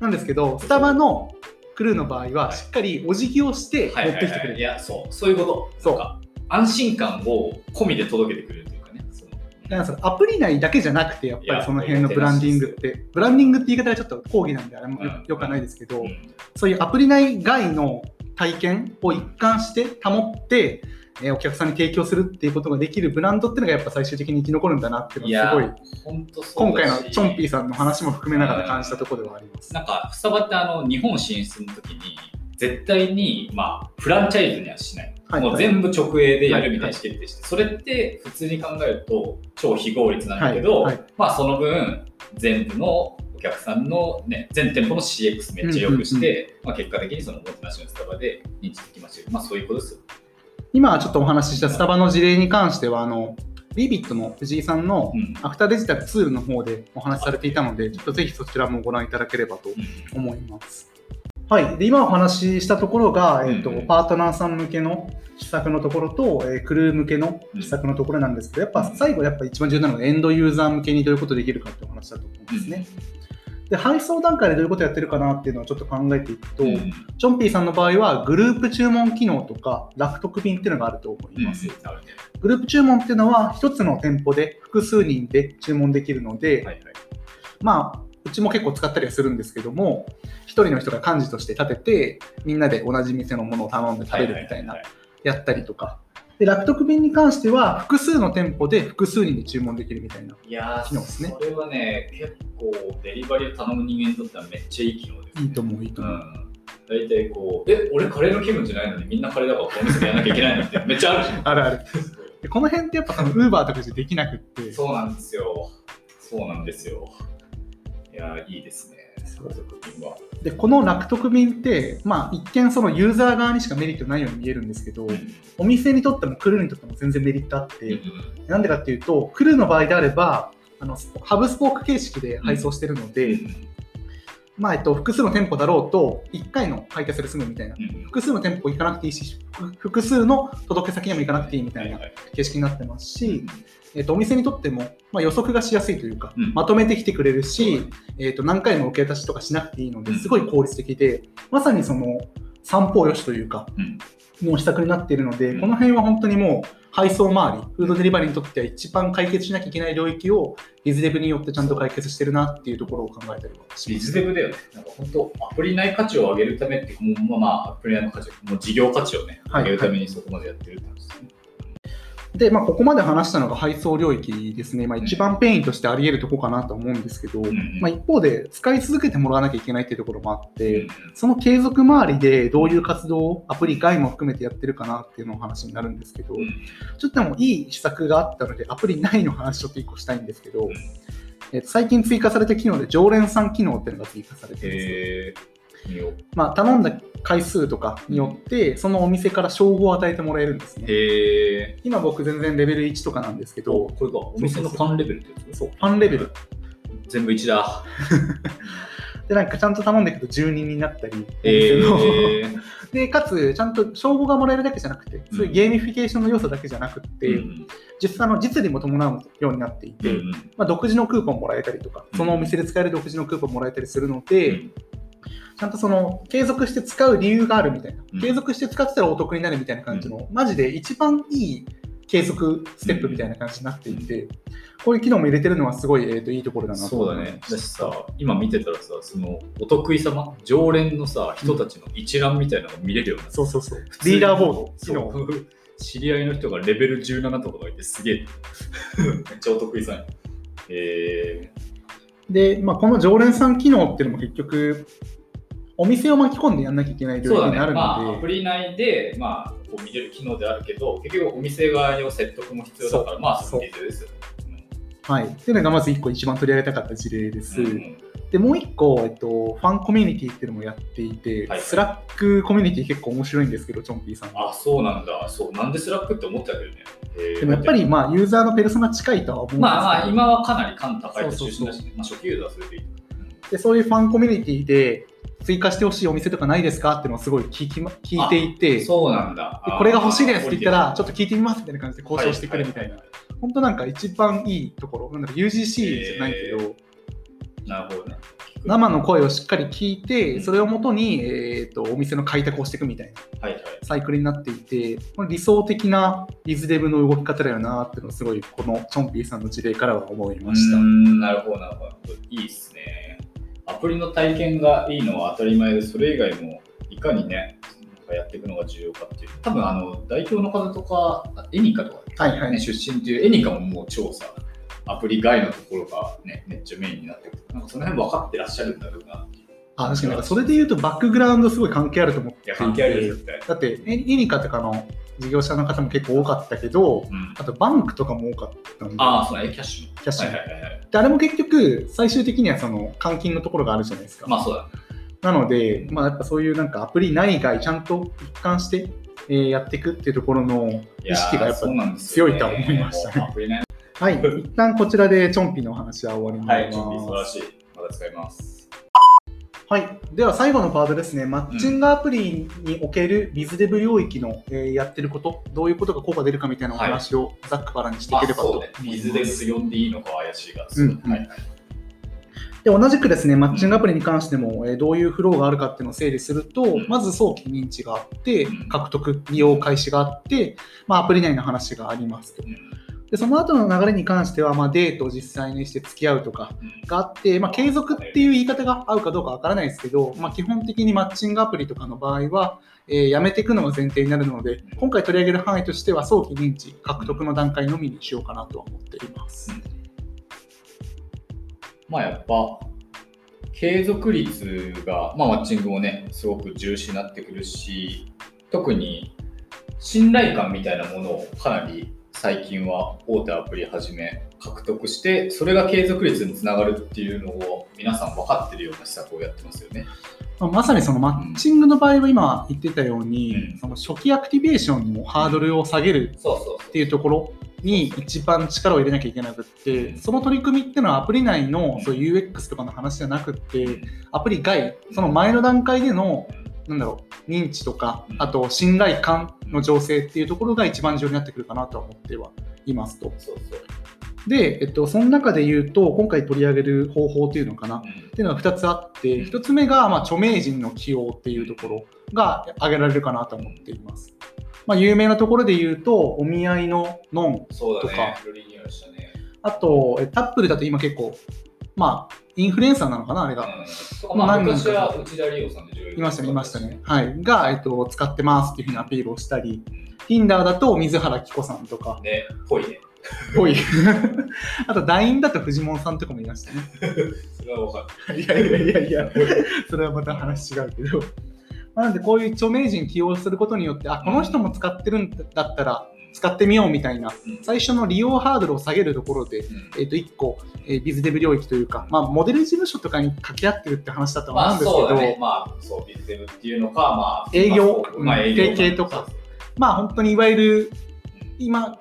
なんですけど、スタバのクルーの場合は、しっかりお辞儀をしてはい持ってきてくれる。いや、そう、そういうこと。そう。なんか安心感を込みで届けてくれるというかね。その。だからそのアプリ内だけじゃなくて、やっぱりその辺のブランディングって、ブランディングって言い方はちょっと講義なんであれもうん。よくはないですけど、うん。そういうアプリ内外の体験を一貫して保って、えーお客さんに提供するっていうことができるブランドっていうのがやっぱ最終的に生き残るんだなっていういのがすごい今回のチョンピーさんの話も含めながら感じたところではあります。なんか、スタバってあの日本進出の時に、絶対に、まあ、フランチャイズにはしない。はい。もう全部直営でやるみたいに決定して、それって普通に考えると超非合理なんだけど、はい。はい。まあその分全部のお客さんのね全店舗の CX めっちゃ良くして、まあ、結果的にそのモテナショナルスタバで認知できましたけどまあそういうことですよ。今ちょっとお話ししたスタバの事例に関しては、あの、ビビットの藤井さんのうん。アフターデジタルツールの方でお話しされていたので、ちょっとぜひそちらもご覧いただければとうん。思います。はい、で今お話ししたところが、えーとうん。うんパートナーさん向けの施策のところと、えークルー向けの施策のところなんですけど、やっぱ最後、やっぱ一番重要なのがエンドユーザー向けにどういうことできるかっていうお話だと思うんですね。で配送段階でどういうことやってるかなっていうのをちょっと考えていくと、うん。うんチョンピーさんの場合はグループ注文機能とか楽得便っていうのがあると思います。なるほグループ注文っていうのは一つの店舗で複数人で注文できるので、どはいはい。まあ、うちも結構使ったりはするんですけども、一人の人が幹事として立てて、みんなで同じ店のものを頼んで食べるみたいな、やったりとか、で、楽得便に関しては、複数の店舗で複数人で注文できるみたいな。いやー、機能ですねそれはね、結構デリバリーを頼む人間にとってはめっちゃいい機能です、ね。いいと思う、いいと思う。うん。大体こう、え、俺カレーの気分じゃないのにみんなカレーだからこの店でやらなきゃいけないのってめっちゃあるじゃん。あるある。でこの辺ってやっぱ多分、ウーバーとかじゃできなくって、そうなんですよ。そうなんですよ。いやー、いいですね。で、この楽得便って、まあ、一見そのユーザー側にしかメリットないように見えるんですけど、お店にとってもクルーにとっても全然メリットあって、なんでかっていうと、クルーの場合であれば、あのハブスポーク形式で配送してるので、まあえっと、複数の店舗だろうと、1回の配達で済むみたいな、複数の店舗行かなくていいし、ふ複数の届け先にも行かなくていいみたいな形式になってますし、えっと、お店にとっても、まあ、予測がしやすいというか、うんまとめてきてくれるしえっと、何回も受け渡しとかしなくていいので、うんすごい効率的で、まさにその散歩よしというか、うんの施策になっているので、うんこの辺は本当にもう配送周り、フードデリバリーにとっては一番解決しなきゃいけない領域を、ビズデブによってちゃんと解決してるなっていうところを考えたりはし biz dev だよね。なんか本当、アプリ内価値を上げるためって、もうまあまあ、アプリ内の価値、もう事業価値をね、はい上げるためにそこまでやってるってですね。で、まあ、ここまで話したのが配送領域ですね。まあ、一番ペインとしてあり得るとこかなと思うんですけど、んまあ、一方で使い続けてもらわなきゃいけないっていうところもあって、うんその継続周りでどういう活動をアプリ外も含めてやってるかなっていうのお話になるんですけど、うん。ちょっとでもいい施策があったので、アプリ内の話ちょっと一個したいんですけど、ん。えっと最近追加された機能で常連さん機能っていうのが追加されてるんですまあ、頼んだ回数とかによって、そのお店から称号を与えてもらえるんですね。今僕全然レベル1とかなんですけど、これか、お店のファンレベルってやつ？そう、ファンレベル。全部1だ。で、なんかちゃんと頼んでいくと住人になったり、で、かつ、ちゃんと称号がもらえるだけじゃなくて、そういうゲーミフィケーションの要素だけじゃなくて、うん。実際の実利も伴うようになっていて、うんまあ、独自のクーポンもらえたりとか、そのお店で使える独自のクーポンもらえたりするので、ちゃんとその継続して使う理由があるみたいな、うん継続して使ってたらお得になるみたいな感じの、マジで一番いい継続ステップみたいな感じになっていて、こういう機能も入れてるのはすごい、えー、といいところだなとそうだね。だしさ、今見てたらさ、そのお得意様、常連のさ、人たちの一覧みたいなのが見れるようになってそうそうそう。普通にリーダーボード機そ能。う知り合いの人がレベル17とかがいてすげえ。めっちゃお得意さんや。えで、まあ、この常連さん機能っていうのも結局、お店を巻き込んでやんなきゃいけないー、そうになるまあ、アので、プリ内で、まあ、こう見れる機能であるけど、結局お店側の説得も必要だから、まあ、その biz ですよね。はい。っていうのがまず1個一番取り上げたかった事例です。うんで、もう1個、えっと、ファンコミュニティっていうのもやっていて、はい Slack コミュニティ結構面白いんですけど、チョンピーさんは。あ、そうなんだ。そう。なんで Slack って思ったけどね。えーでもやっぱり、まあ、ユーザーのペルソナ近いとは思うんですけど、まあまあ、今はかなり感度高いと中心だしね、まあ、初期ユーザーはそれでいい。でそういうファンコミュニティで追加してほしいお店とかないですかっていうのをすごい聞きま聞いていて、でそうなんだ。これが欲しいですって言ったら、ちょっと聞いてみますみみたいな感じで交渉してくるみたいな。本当なんか一番いいところ、なんだろう UGC じゃないけど、なるほどね。生の声をしっかり聞いて、うんそれをもとに、えー、とお店の開拓をしていくみたいなはいはい。サイクルになっていて、理想的なビズデブの動き方だよなっていうのをすごいこのチョンピーさんの事例からは思いました。んなるほど、なるほど。いいっすね。アプリの体験がいいのは当たり前で、それ以外もいかにね、やっていくのが重要かっていう。多分あの代表の方とか、エニカとか、はいはいね、出身っていう、エニカももう超さ、アプリ外のところがね、めっちゃメインになってくる。なんかその辺分かってらっしゃるんだろうなっていう。あ確かにそれで言うとバックグラウンドすごい関係あると思って関係あるよ、絶対。だってエニカとかの事業者の方も結構多かったけど、うん、あとバンクとかも多かったんで、ああ、そうね、キャッシュの。キャッシュはいはいはいはい。であれも結局最終的にはその換金のところがあるじゃないですか。まあそうだね。なので、まあ、やっぱそういうなんかアプリ内外ちゃんと一貫して、えーやっていくっていうところの意識がやっぱ強いとは思いましたねねはい、一旦こちらでチョンピの話は終わりになはい、り準備素晴ます。らしい。まだ使います。はい、では最後のパートですね、マッチングアプリにおけるビズデブ領域の、えーやってること、どういうことが効果出るかみたいなお話をざっくばらんにしていければと思います。そうね。水で呼んでいいのか怪しいが。うんうんはいはい。で同じくですね、マッチングアプリに関しても、えーどういうフローがあるかっていうのを整理すると、んまず早期認知があってうん、獲得、利用開始があって、まあ、アプリ内の話がありますと。うんでその後の流れに関しては、まあ、デートを実際にして付き合うとかがあって、まあ、継続っていう言い方が合うかどうかわからないですけど、まあ、基本的にマッチングアプリとかの場合は、えーやめていくのが前提になるので、今回取り上げる範囲としては、早期認知獲得の段階のみにしようかなとは思っています。まあやっぱ継続率が、まあ、マッチングもねすごく重視になってくるし特に信頼感みたいなものをかなり最近は大手アプリはじめ獲得してそれが継続率につながるっていうのを皆さん分かってるような施策をやってますよね。まさにそのマッチングの場合は今言ってたように、うん。その初期アクティベーションのハードルを下げるっていうところに一番力を入れなきゃいけなくって、その取り組みっていうのはアプリ内のそう UX とかの話じゃなくって、アプリ外、その前の段階での、なんだろう、認知とかう、んあと信頼感の醸成っていうところが一番重要になってくるかなとは思ってはいますと。そうそうで、えっと、その中で言うと、今回取り上げる方法っていうのかな、っうんていうのが2つあって、1つ目が、まあ、著名人の起用っていうところが挙げられるかなと思っています。まあ、有名なところで言うと、お見合いのノンそうだねとか。ね。あと、えタップルだと今結構、まあ、インフルエンサーなのかな、あれが。うんまあ、昔は内田理央さんで重要いましたね、いましたね。はい。が、えっと、使ってますっていうふうにアピールをしたり、Tinder だと水原希子さんとか、ね、ぽいね。ぽい。あと、LINE だと藤本さんとかもいましたね。それは分かる。いやいやいやいや、それはまた話違うけど。まあなので、こういう著名人起用することによって、あ、この人も使ってるんだったら、使ってみようみたいな、うん。最初の利用ハードルを下げるところで、うん。えっと1個、えービズデブ領域というか、まあ、モデル事務所とかに掛け合ってるって話だと思うんですけど、そうだね。まあそう、ビズデブっていうのか、まあ、営業まあ、営業提携とか。まあ本当にいわゆる今、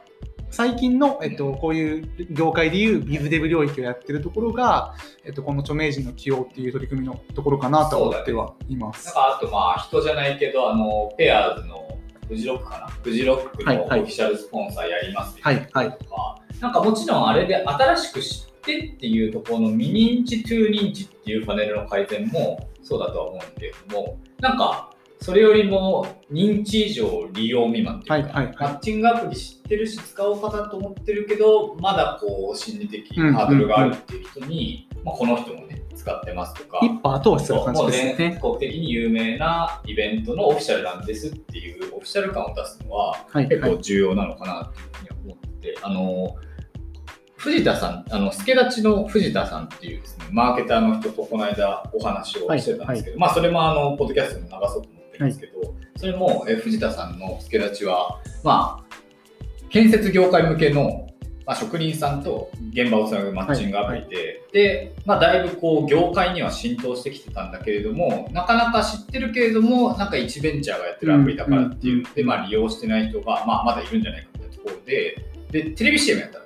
最近の、えっと、こういう業界でいうビズデブ領域をやってるところが、えっと、この著名人の起用っていう取り組みのところかなと思ってはいます。なんかあとまあ人じゃないけど、あの、ペアーズのフジロックかな。フジロックのオフィシャルスポンサーやりますはいいはい。なとか、なんかもちろんあれで新しく知ってっていうところの未認知トゥー認知っていうパネルの改善もそうだとは思うんだけれども、なんかそれよりも認知以上利用未満っていうか、はいはい。はいマッチングアプリ知ってるし使おうかなと思ってるけど、まだこう心理的うん。ハードルがあるっていう人に、まあ、この人もね、使ってますとか、一歩後押しする感じですね。全国的に有名なイベントのオフィシャルなんですっていうオフィシャル感を出すのははいはい。結構重要なのかなっていうふうには思ってて、あの藤田さん、あの助立ちの藤田さんっていうですね、マーケターの人とこの間お話をしてたんですけど、まあそれもあのポッドキャストに流そうと思ってるんですけど、それもえ藤田さんの助立ちは、まあ建設業界向けのまあ、職人さんと現場をつなぐマッチングアプリで、で、まあ、だいぶこう業界には浸透してきてたんだけれども、なかなか知ってるけれども、なんか一ベンチャーがやってるアプリだからっていうので、まあ、利用してない人が、まあ、まだいるんじゃないかみたいなところで、で、テレビ CM やったの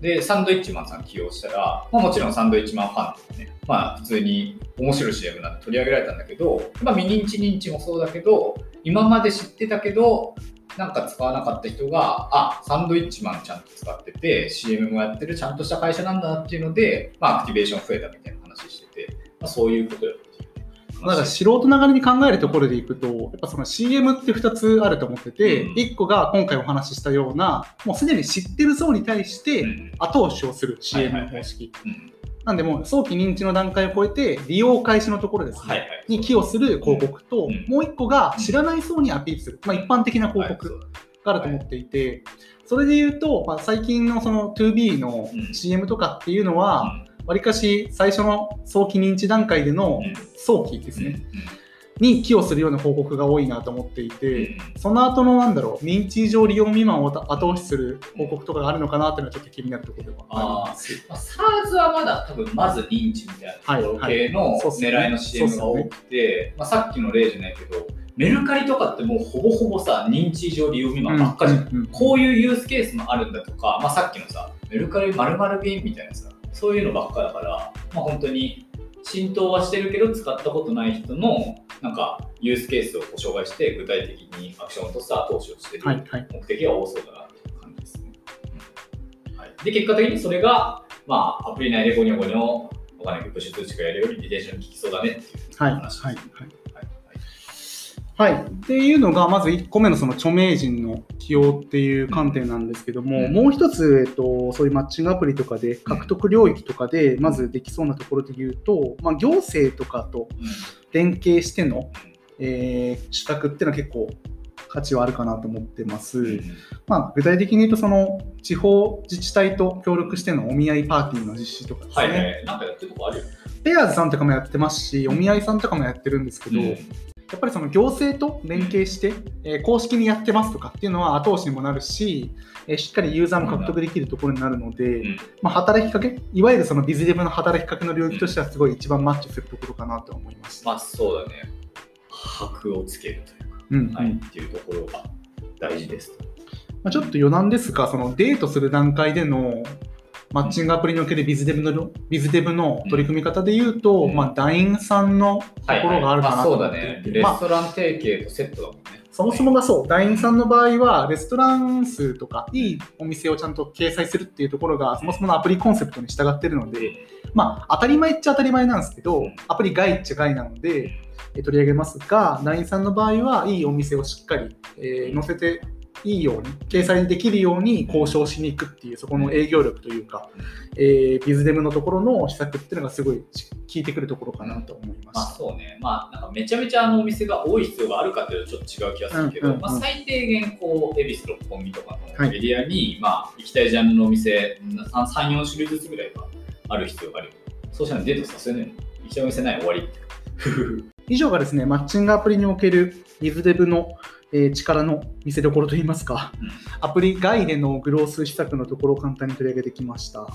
で、サンドイッチマンさん起用したら、まあ、もちろんサンドイッチマンファンとかね、まあ、普通に面白い CM なんで取り上げられたんだけど、まあ、未認知認知もそうだけど、今まで知ってたけど、なんか使わなかった人が、あ、サンドイッチマンちゃんと使ってて、CM もやってるちゃんとした会社なんだなっていうので、まあ、アクティベーション増えたみたいな話してて、まあ、そういうことよだから素人ながらに考えるところでいくと、やっぱその CM って2つあると思ってて、うん。1個が今回お話ししたような、もうすでに知ってる層に対してうん。後押しをするはい CM の方式。うんなんでもう早期認知の段階を超えて利用開始のところですね。はいはい。に寄与する広告と、うん。もう1個が知らない層にアピールする、まあ、一般的な広告があると思っていて、それで言うと、まあ、最近のその 2B のうん。CM とかっていうのは、はわりかし最初の早期認知段階でのうん。早期ですね、に寄与するような広告が多いなと思っていうん。て、その後のなんだろう、認知上利用未満を後押しする広告とかがあるのかなっていうのはちょっと気になるところではあります。まあ、SARS はまだ多分まず認知みたいなところ系の狙いの CM が多くて、まあ、さっきの例じゃないけどメルカリとかってもうほぼほぼさ認知以上利用未満ばっかじゃん、うんうんこういうユースケースもあるんだとか、まあ、さっきのさメルカリ〇〇便みたいなさそういうのばっかだから、まあ、本当に浸透はしてるけど使ったことない人のなんかユースケースをご紹介して具体的にアクションをとした投資をしてるはいはい目的が多そうだなっていう感じですね。うんはい、で、結果的にそれが、まあ、アプリ内でゴニョゴニョお金プッシュ通知がやるよりリテーション効きそうだねっていうはい話です。はいはいはいはいはい、っていうのがまず1個目のその著名人の起用っていう観点なんですけども、うん。もう一つ、えっと、そういうマッチングアプリとかで獲得領域とかでまずできそうなところで言うと、まあ、行政とかと連携しての、えー、資格っていうのは結構価値はあるかなと思ってます。うん。まあ、具体的に言うとその地方自治体と協力してのお見合いパーティーの実施とかですね、はいはい。なんかやってるとこあるよね。ペアーズさんとかもやってますし、お見合いさんとかもやってるんですけど、うんやっぱりその行政と連携して、えー公式にやってますとかっていうのは後押しにもなるし、えーしっかりユーザーも獲得できるところになるので、うんまあ、働きかけ、いわゆるそのビズデブの働きかけの領域としてはすごい一番マッチするところかなと思います。まあそうだね。箔をつけるというか、うんはい、っていうところが大事です。まあ、ちょっと余談ですが、そのデートする段階でのマッチングアプリにおけるビズデブのビズデブの取り組み方で言うと、うん。まあ、団員さんのところがあるかなと思って。いだね。てまあレストラン提携とセットだもんね。そもそもがそう、団員さんの場合は、レストラン数とか、いいお店をちゃんと掲載するっていうところが、そもそものアプリコンセプトに従っているので、まあ、当たり前っちゃ当たり前なんですけど、アプリ外っちゃ外なので、え取り上げますが、団員さんの場合は、いいお店をしっかり、えー載せていいように、掲載できるように交渉しに行くっていう、そこの営業力というか、えービズデムのところの施策っていうのがすごい効いてくるところかなと思いままあ。そうね、まあなんかめちゃめちゃあのお店が多い必要があるかっていうとちょっと違う気がするけど、うんうんうんまあ、最低限こう、恵比寿六本木とかのはいエリアに、まあ行きたいジャンルのお店3、4種類ずつぐらいはある必要がある。そうしたらデートさせないの行きたいお店ない終わり。以上がですね、マッチングアプリにおけるビズデブの、えー力の見せ所といいますか、うんアプリ外でのグロース施策のところを簡単に取り上げてきました。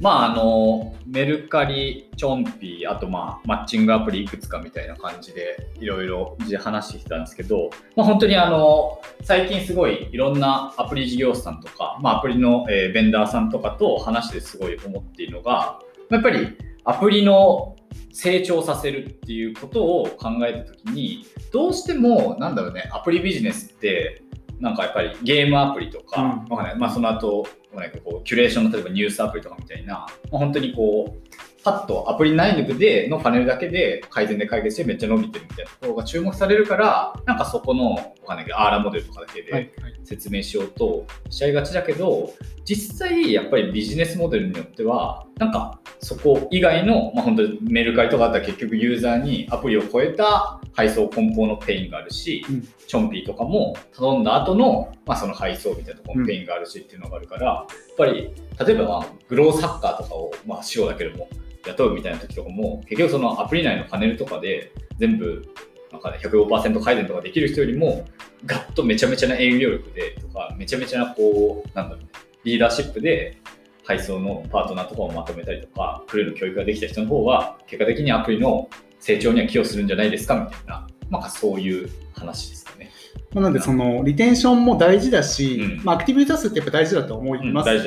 まああのメルカリ、チョンピー、あとまあマッチングアプリいくつかみたいな感じでいろいろ話してきたんですけど、まあ、本当にあの最近すごいいろんなアプリ事業者さんとか、まあ、アプリの、えーベンダーさんとかと話してすごい思っているのが、やっぱりアプリの成長させるっていうことを考えたときに、どうしてもなんだろうね、アプリビジネスってなんかやっぱりゲームアプリとか、うん。わかまあ、その後ないけどこうキュレーションの例えばニュースアプリとかみたいな、まあ、本当にこうパッとアプリ内部でのパネルだけで改善で解決してめっちゃ伸びてるみたいなところが注目されるからなんかそこのわかんないけどアーラモデルとかだけで、はい。説明しようとしちゃいがちだけど実際やっぱりビジネスモデルによってはなんかそこ以外の、まあ、本当にメルカリとかだったら結局ユーザーにアプリを超えた配送梱包のペインがあるし、うん。チョンピーとかも頼んだ後の、まあ、その配送みたいなところのペインがあるしっていうのがあるから、やっぱり例えば、まあ、 growth hacker とかを、まあ、白だけども雇うみたいな時とかも結局そのアプリ内のファネルとかで全部なんかね、105%改善とかできる人よりも、ガッとめちゃめちゃな営業力でとか、めちゃめちゃなこう、なんだろうね、リーダーシップで配送のパートナーとかをまとめたりとか、クルーの教育ができた人の方が、結果的にアプリの成長には寄与するんじゃないですかみたいな、まあそういう話ですかね。まあなので、そのリテンションも大事だし、うん。まあ、アクティブユーザー数ってやっぱ大事だと思いますうん。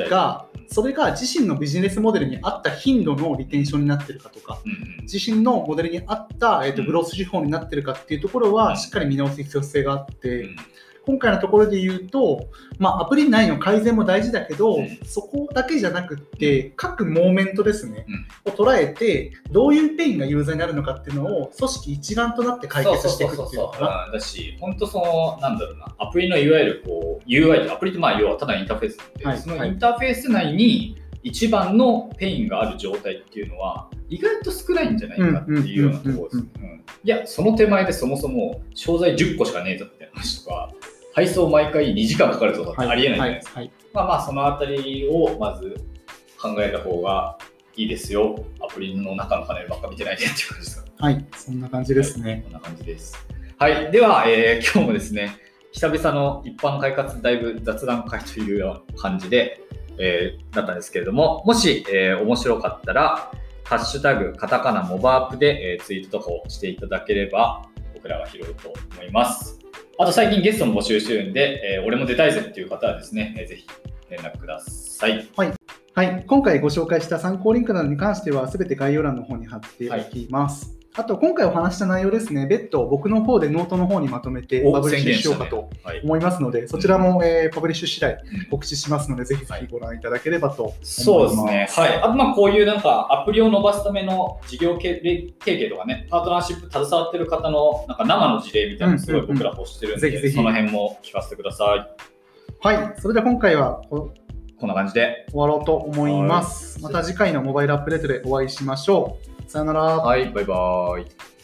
それが自身のビジネスモデルに合った頻度のリテンションになってるかとか、うんうん。自身のモデルに合った、えー、とうん。グロース手法になってるかっていうところうん。はしっかり見直す必要性があって、うん今回のところで言うと、まあ、アプリ内の改善も大事だけど、うん。そこだけじゃなくって各モーメントですね、うん。を捉えてどういうペインがユーザーになるのかっていうのを組織一丸となって解決していくっていうのそうそうそうかだし、本当その、なんだろうな、アプリのいわゆるこう UI アプリってまあ要はただインターフェースで、はいそのインターフェース内に一番のペインがある状態っていうのは、意外と少ないんじゃないかっていうようなところです。うんうんいや、その手前でそもそも商材10個しかねえぞみたいな話とか、配送毎回2時間かかるとかってありえないじゃないですか。はいまあまあ、そのあたりをまず考えた方がいいですよ。アプリの中のパネルばっか見てないでっていう感じですか。はい、はい、そんな感じですね。こんな感じです。はい。では、えー今日もですね、久々の一般快活だいぶ雑談会というような感じで、えーだったんですけれども、もし、えー面白かったら、ハッシュタグ、カタカナ、モバアップで、えーツイートとかをしていただければ、僕らが拾うと思います。あと最近ゲストも募集してるんで、えー俺も出たいぜっていう方はですね、えーぜひ連絡ください。はい、今回ご紹介した参考リンクなどに関しては、すべて概要欄の方に貼っておきます。あと、今回お話した内容ですね、別途僕の方でノートの方にまとめてお publish しようかとはい思いますので、そちらも、えー publish 次第うん告知しますので、ぜひぜひご覧いただければと思います。そうですね。はい。あと、まあ、こういうなんか、アプリを伸ばすための事業経経験とかね、パートナーシップ携わってる方の、なんか生の事例みたいなのすごい僕ら欲してるんで、ぜひぜひその辺も聞かせてください。はい、それでは今回はここんな感じで。終わろうと思います。また次回のモバイルアップデートでお会いしましょう。さよなら。はい、バイバイ。